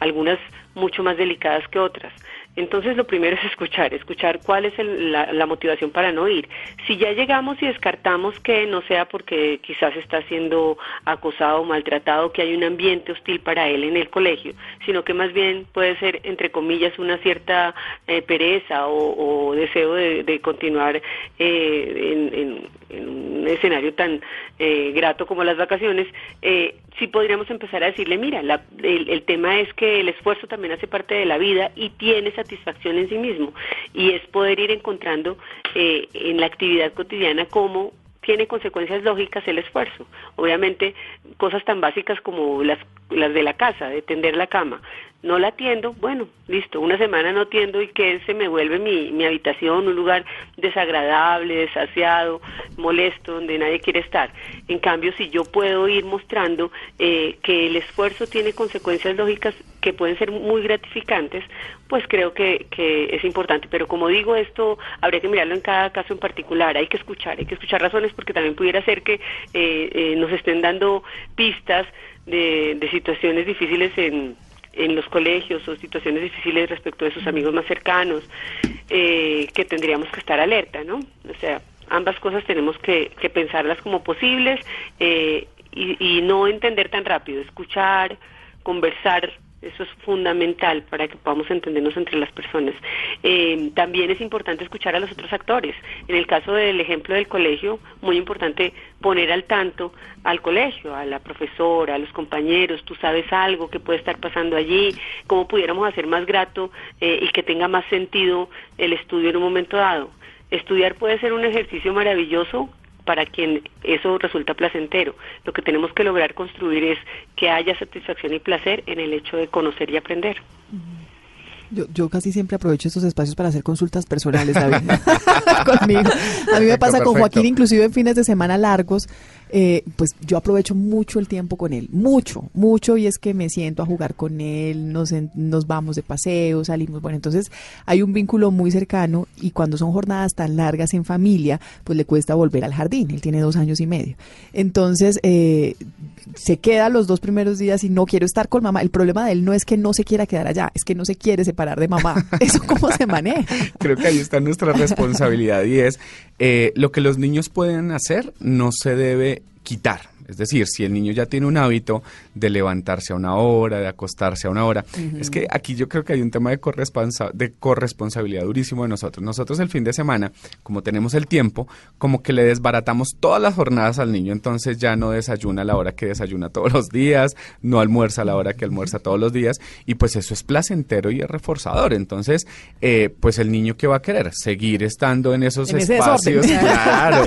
algunas mucho más delicadas que otras. Entonces lo primero es escuchar, escuchar cuál es la, motivación para no ir. Si ya llegamos y descartamos que no sea porque quizás está siendo acosado o maltratado, que hay un ambiente hostil para él en el colegio, sino que más bien puede ser, entre comillas, una cierta eh, pereza o, deseo de, continuar eh, en, un escenario tan eh, grato como las vacaciones, eh, sí podríamos empezar a decirle, mira, el, tema es que el esfuerzo también hace parte de la vida y tiene satisfacción en sí mismo. Y es poder ir encontrando eh, en la actividad cotidiana cómo tiene consecuencias lógicas el esfuerzo. Obviamente, cosas tan básicas como las, las de la casa, de tender la cama. No la atiendo, bueno, listo, una semana no atiendo y que se me vuelve mi, mi habitación un lugar desagradable, desaseado, molesto, donde nadie quiere estar. En cambio, si yo puedo ir mostrando eh, que el esfuerzo tiene consecuencias lógicas que pueden ser muy gratificantes, pues creo que, que es importante. Pero como digo, esto habría que mirarlo en cada caso en particular. Hay que escuchar, hay que escuchar razones porque también pudiera ser que eh, eh, nos estén dando pistas de, de situaciones difíciles en en los colegios o situaciones difíciles respecto de sus amigos más cercanos, eh, que tendríamos que estar alerta, ¿no? O sea, ambas cosas tenemos que, que pensarlas como posibles eh, y, y no entender tan rápido, escuchar, conversar eso es fundamental para que podamos entendernos entre las personas. Eh, también es importante escuchar a los otros actores. En el caso del ejemplo del colegio, muy importante poner al tanto al colegio, a la profesora, a los compañeros. Tú sabes algo que puede estar pasando allí, cómo pudiéramos hacer más grato eh, y que tenga más sentido el estudio en un momento dado. Estudiar puede ser un ejercicio maravilloso para quien eso resulta placentero. Lo que tenemos que lograr construir es que haya satisfacción y placer en el hecho de conocer y aprender. Yo, yo casi siempre aprovecho estos espacios para hacer consultas personales, David, conmigo. A mí me pasa con Joaquín, inclusive en fines de semana largos, eh, pues yo aprovecho mucho el tiempo con él, mucho, mucho, y es que me siento a jugar con él, nos, nos vamos de paseo, salimos, bueno, entonces hay un vínculo muy cercano y cuando son jornadas tan largas en familia, pues le cuesta volver al jardín, él tiene dos años y medio. Entonces, eh, se queda los dos primeros días y no quiero estar con mamá. El problema de él no es que no se quiera quedar allá, es que no se quiere separar de mamá. ¿Eso cómo se maneja? Creo que ahí está nuestra responsabilidad y es eh, lo que los niños pueden hacer no se debe quitar. Es decir, si el niño ya tiene un hábito de levantarse a una hora, de acostarse a una hora, es que aquí yo creo que hay un tema de, de corresponsabilidad durísimo de nosotros. Nosotros el fin de semana, como tenemos el tiempo, como que le desbaratamos todas las jornadas al niño, entonces ya no desayuna a la hora que desayuna todos los días, no almuerza a la hora que almuerza todos los días, y pues eso es placentero y es reforzador. Entonces, eh, pues el niño que va a querer seguir estando en esos espacios, claro,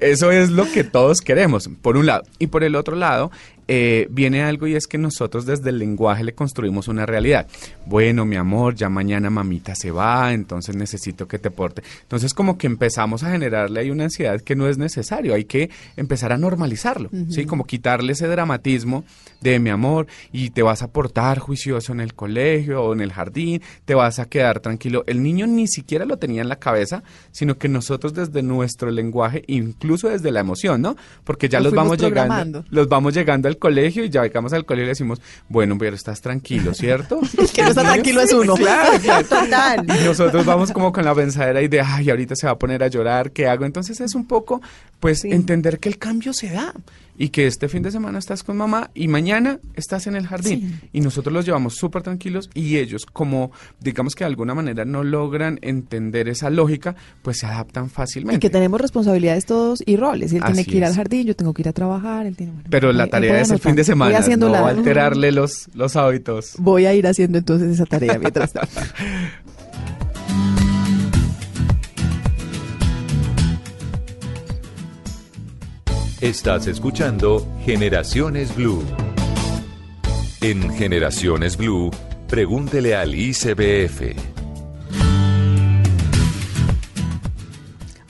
eso es lo que todos queremos. Por un lado, y por el otro lado, eh, viene algo y es que nosotros desde el lenguaje le construimos una realidad. Bueno, mi amor, ya mañana mamita se va, entonces necesito que te porte. Entonces como que empezamos a generarle ahí una ansiedad que no es necesario, hay que empezar a normalizarlo, ¿sí? Como quitarle ese dramatismo de mi amor y te vas a portar juicioso en el colegio o en el jardín, te vas a quedar tranquilo. El niño ni siquiera lo tenía en la cabeza, sino que nosotros desde nuestro lenguaje, incluso desde la emoción, ¿no? Porque ya los vamos llegando, los vamos llegando al colegio y ya llegamos al colegio y le decimos, bueno, pero estás tranquilo, ¿cierto? que no está tranquilo es uno. Claro, Total. Y nosotros vamos como con la pensadera y de, ay, ahorita se va a poner a llorar, ¿qué hago? Entonces es un poco, pues, entender que el cambio se da y que este fin de semana estás con mamá y mañana estás en el jardín. Y nosotros los llevamos súper tranquilos y ellos, como digamos que de alguna manera no logran entender esa lógica, pues se adaptan fácilmente. Y que tenemos responsabilidades todos y roles. Él tiene que ir al jardín, yo tengo que ir a trabajar. Él tiene, Pero la tarea es el fin de semana, no alterarle los, los hábitos. Voy a ir haciendo entonces esa tarea mientras tanto. Estás escuchando Generaciones Blue. En Generaciones Blue, pregúntele al ICBF.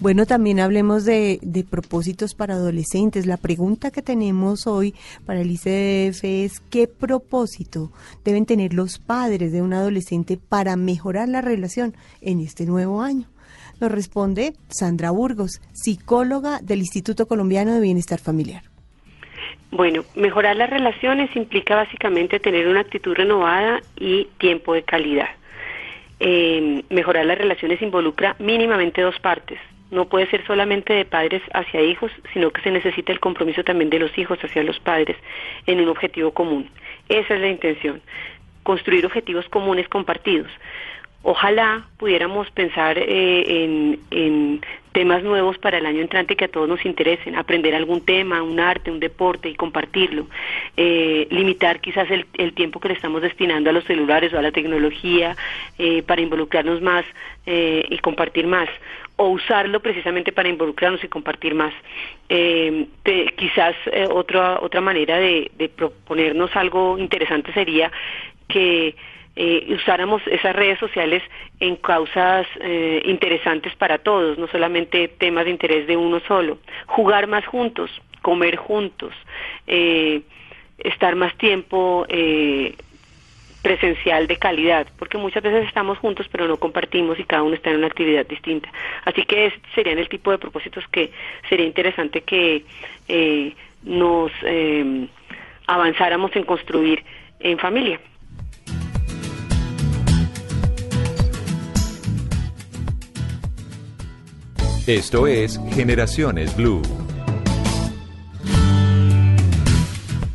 Bueno, también hablemos de, de, propósitos para adolescentes. La pregunta que tenemos hoy para el ICBF es ¿qué propósito deben tener los padres de un adolescente para mejorar la relación en este nuevo año? Nos responde Sandra Burgos, psicóloga del Instituto Colombiano de Bienestar Familiar. Bueno, mejorar las relaciones implica básicamente tener una actitud renovada y tiempo de calidad. Eh, mejorar las relaciones involucra mínimamente dos partes. No puede ser solamente de padres hacia hijos, sino que se necesita el compromiso también de los hijos hacia los padres en un objetivo común. Esa es la intención, construir objetivos comunes compartidos. Ojalá pudiéramos pensar eh, en, temas nuevos para el año entrante que a todos nos interesen, aprender algún tema, un arte, un deporte y compartirlo, eh, limitar quizás el, tiempo que le estamos destinando a los celulares o a la tecnología eh, para involucrarnos más y compartir más, o usarlo precisamente para involucrarnos y compartir más. quizás otra otra manera de proponernos algo interesante sería que eh, usáramos esas redes sociales en causas eh, interesantes para todos, no solamente temas de interés de uno solo. Jugar más juntos, comer juntos, eh, estar más tiempo presencial de calidad, porque muchas veces estamos juntos pero no compartimos y cada uno está en una actividad distinta. Así que serían el tipo de propósitos que sería interesante que nos avanzáramos en construir en familia. Esto es Generaciones Blue.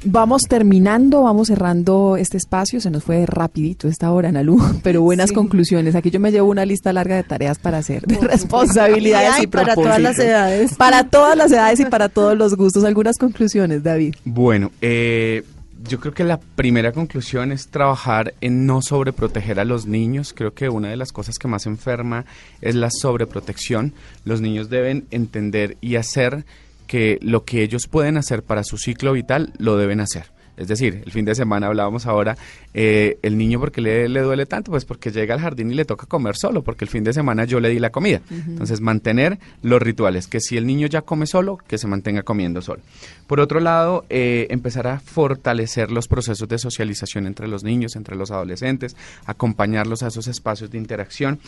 Vamos terminando, vamos cerrando este espacio. Se nos fue rapidito esta hora, Analu, pero buenas conclusiones. Aquí yo me llevo una lista larga de tareas para hacer, de responsabilidades y, para todas las edades. Para todas las edades y para todos los gustos. Algunas conclusiones, David. Bueno, eh, yo creo que la primera conclusión es trabajar en no sobreproteger a los niños. Creo que una de las cosas que más enferma es la sobreprotección. Los niños deben entender y hacer que lo que ellos pueden hacer para su ciclo vital lo deben hacer. Es decir, el fin de semana hablábamos ahora, eh, el niño porque le, le, duele tanto, pues porque llega al jardín y le toca comer solo, porque el fin de semana yo le di la comida. Entonces, mantener los rituales, que si el niño ya come solo, que se mantenga comiendo solo. Por otro lado, eh, empezar a fortalecer los procesos de socialización entre los niños, entre los adolescentes, acompañarlos a esos espacios de interacción,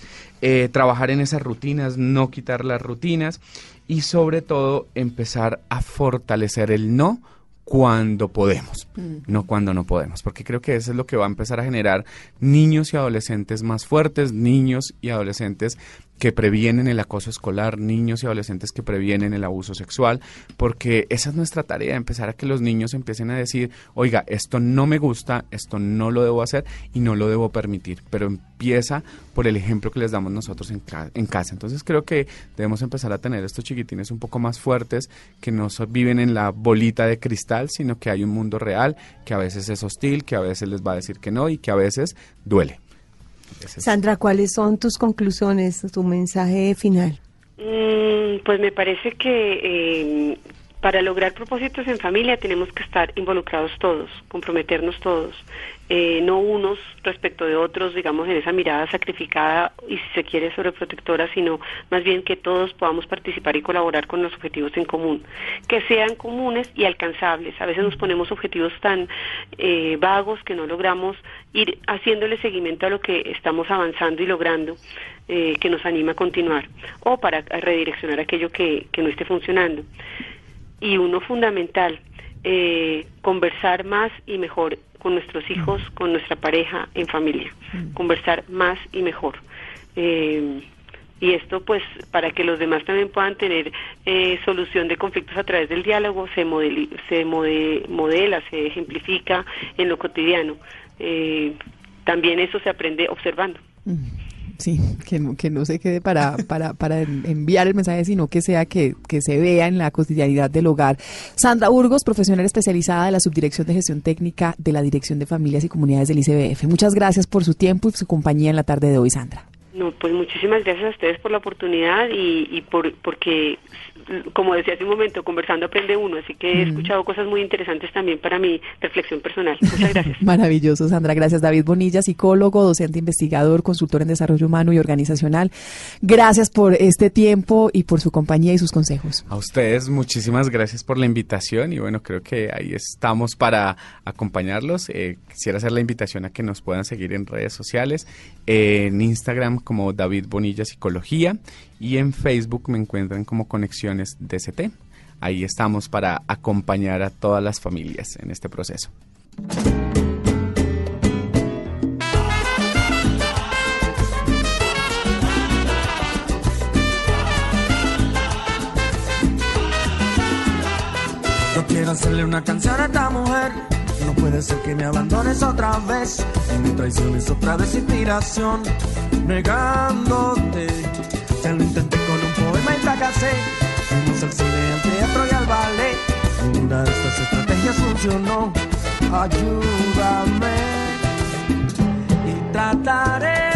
eh, trabajar en esas rutinas, no quitar las rutinas y sobre todo empezar a fortalecer el no cuando podemos, mm. no cuando no podemos, porque creo que eso es lo que va a empezar a generar niños y adolescentes más fuertes, niños y adolescentes que previenen el acoso escolar, niños y adolescentes que previenen el abuso sexual, porque esa es nuestra tarea, empezar a que los niños empiecen a decir, oiga, esto no me gusta, esto no lo debo hacer y no lo debo permitir, pero empieza por el ejemplo que les damos nosotros en, casa. Entonces creo que debemos empezar a tener estos chiquitines un poco más fuertes, que no viven en la bolita de cristal, sino que hay un mundo real, que a veces es hostil, que a veces les va a decir que no y que a veces duele. Sandra, ¿cuáles son tus conclusiones, tu mensaje final? Mm, pues me parece que eh, para lograr propósitos en familia tenemos que estar involucrados todos, comprometernos todos, eh, no unos respecto de otros, digamos, en esa mirada sacrificada y si se quiere sobreprotectora, sino más bien que todos podamos participar y colaborar con los objetivos en común, que sean comunes y alcanzables. A veces nos ponemos objetivos tan eh, vagos que no logramos ir haciéndole seguimiento a lo que estamos avanzando y logrando. Eh, que nos anima a continuar o para redireccionar aquello que, que no esté funcionando y uno fundamental, eh, conversar más y mejor con nuestros hijos, con nuestra pareja, en familia, conversar más y mejor. Eh, y esto pues para que los demás también puedan tener eh, solución de conflictos a través del diálogo se se modela se ejemplifica en lo cotidiano. También eso se aprende observando Sí, que no, que no se quede para, para, para enviar el mensaje, sino que sea que, que se vea en la cotidianidad del hogar. Sandra Burgos, profesional especializada de la Subdirección de Gestión Técnica de la Dirección de Familias y Comunidades del ICBF. Muchas gracias por su tiempo y su compañía en la tarde de hoy, Sandra. No, pues muchísimas gracias a ustedes por la oportunidad y, y por porque como decía hace un momento, conversando aprende uno, así que he escuchado cosas muy interesantes también para mi reflexión personal. Muchas gracias. Maravilloso, Sandra. Gracias, David Bonilla, psicólogo, docente investigador, consultor en desarrollo humano y organizacional. Gracias por este tiempo y por su compañía y sus consejos. A ustedes, muchísimas gracias por la invitación y bueno, creo que ahí estamos para acompañarlos. Eh, quisiera hacer la invitación a que nos puedan seguir en redes sociales, en Instagram como David Bonilla Psicología y en Facebook me encuentran como Conexiones DCT. Ahí estamos para acompañar a todas las familias en este proceso. Yo quiero hacerle una canción a esta mujer. No puede ser que me abandones otra vez. Y mi traición es otra desinspiración. Negándote. Lo intenté con un poema y fracasé. Fuimos al cine, al teatro y al ballet. Ninguna de estas estrategias funcionó. Ayúdame. Y trataré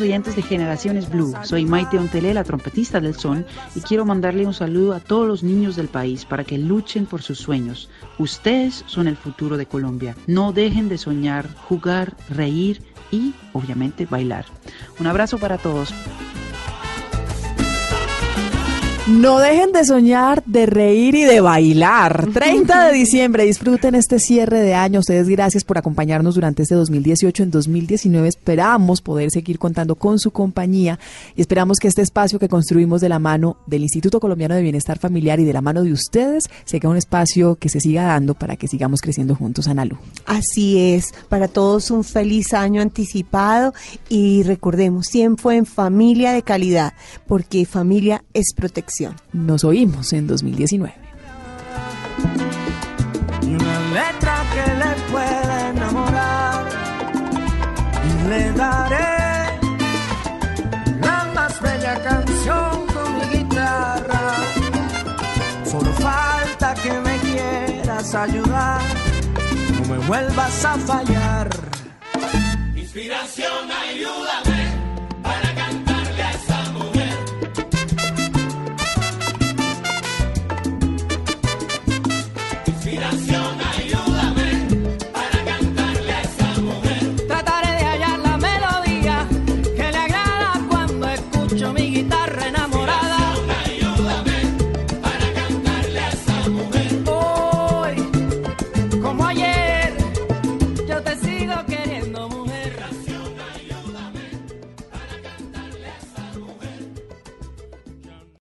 oyentes de Generaciones Blue, soy Maite Ontelé, la trompetista del son, y quiero mandarle un saludo a todos los niños del país para que luchen por sus sueños. Ustedes son el futuro de Colombia. No dejen de soñar, jugar, reír y, obviamente, bailar. Un abrazo para todos. No dejen de soñar, de reír y de bailar. 30 de diciembre, disfruten este cierre de año. Ustedes gracias por acompañarnos durante este 2018. En 2019 esperamos poder seguir contando con su compañía y esperamos que este espacio que construimos de la mano del Instituto Colombiano de Bienestar Familiar y de la mano de ustedes sea un espacio que se siga dando para que sigamos creciendo juntos, Analu. Así es, para todos un feliz año anticipado y recordemos, siempre en familia de calidad, porque familia es protección. Nos oímos en 2019. y una letra que le pueda enamorar le daré la más bella canción con mi guitarra. Solo falta que me quieras ayudar, no me vuelvas a fallar. Inspiración, ayúdame.